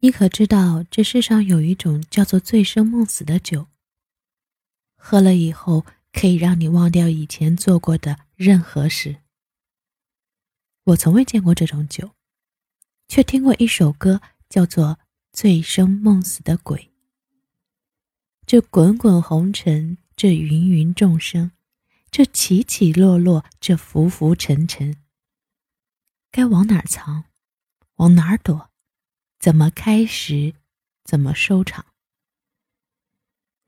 你可知道这世上有一种叫做醉生梦死的酒？喝了以后可以让你忘掉以前做过的任何事。我从未见过这种酒，却听过一首歌，叫做《醉生梦死的鬼》。这滚滚红尘，这芸芸众生，这起起落落，这浮浮沉沉，该往哪儿藏？往哪儿躲？怎么开始？怎么收场？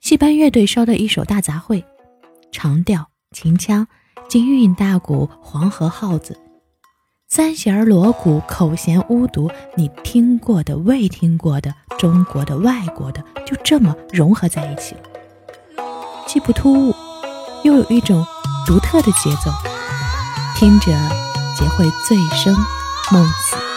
戏班乐队烧的一首大杂烩，长调、秦腔、京韵大鼓、黄河号子、三弦锣鼓、口弦巫毒，你听过的、未听过的、中国的、外国的，就这么融合在一起了，既不突兀，又有一种独特的节奏，听着皆会醉生梦死。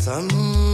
咱。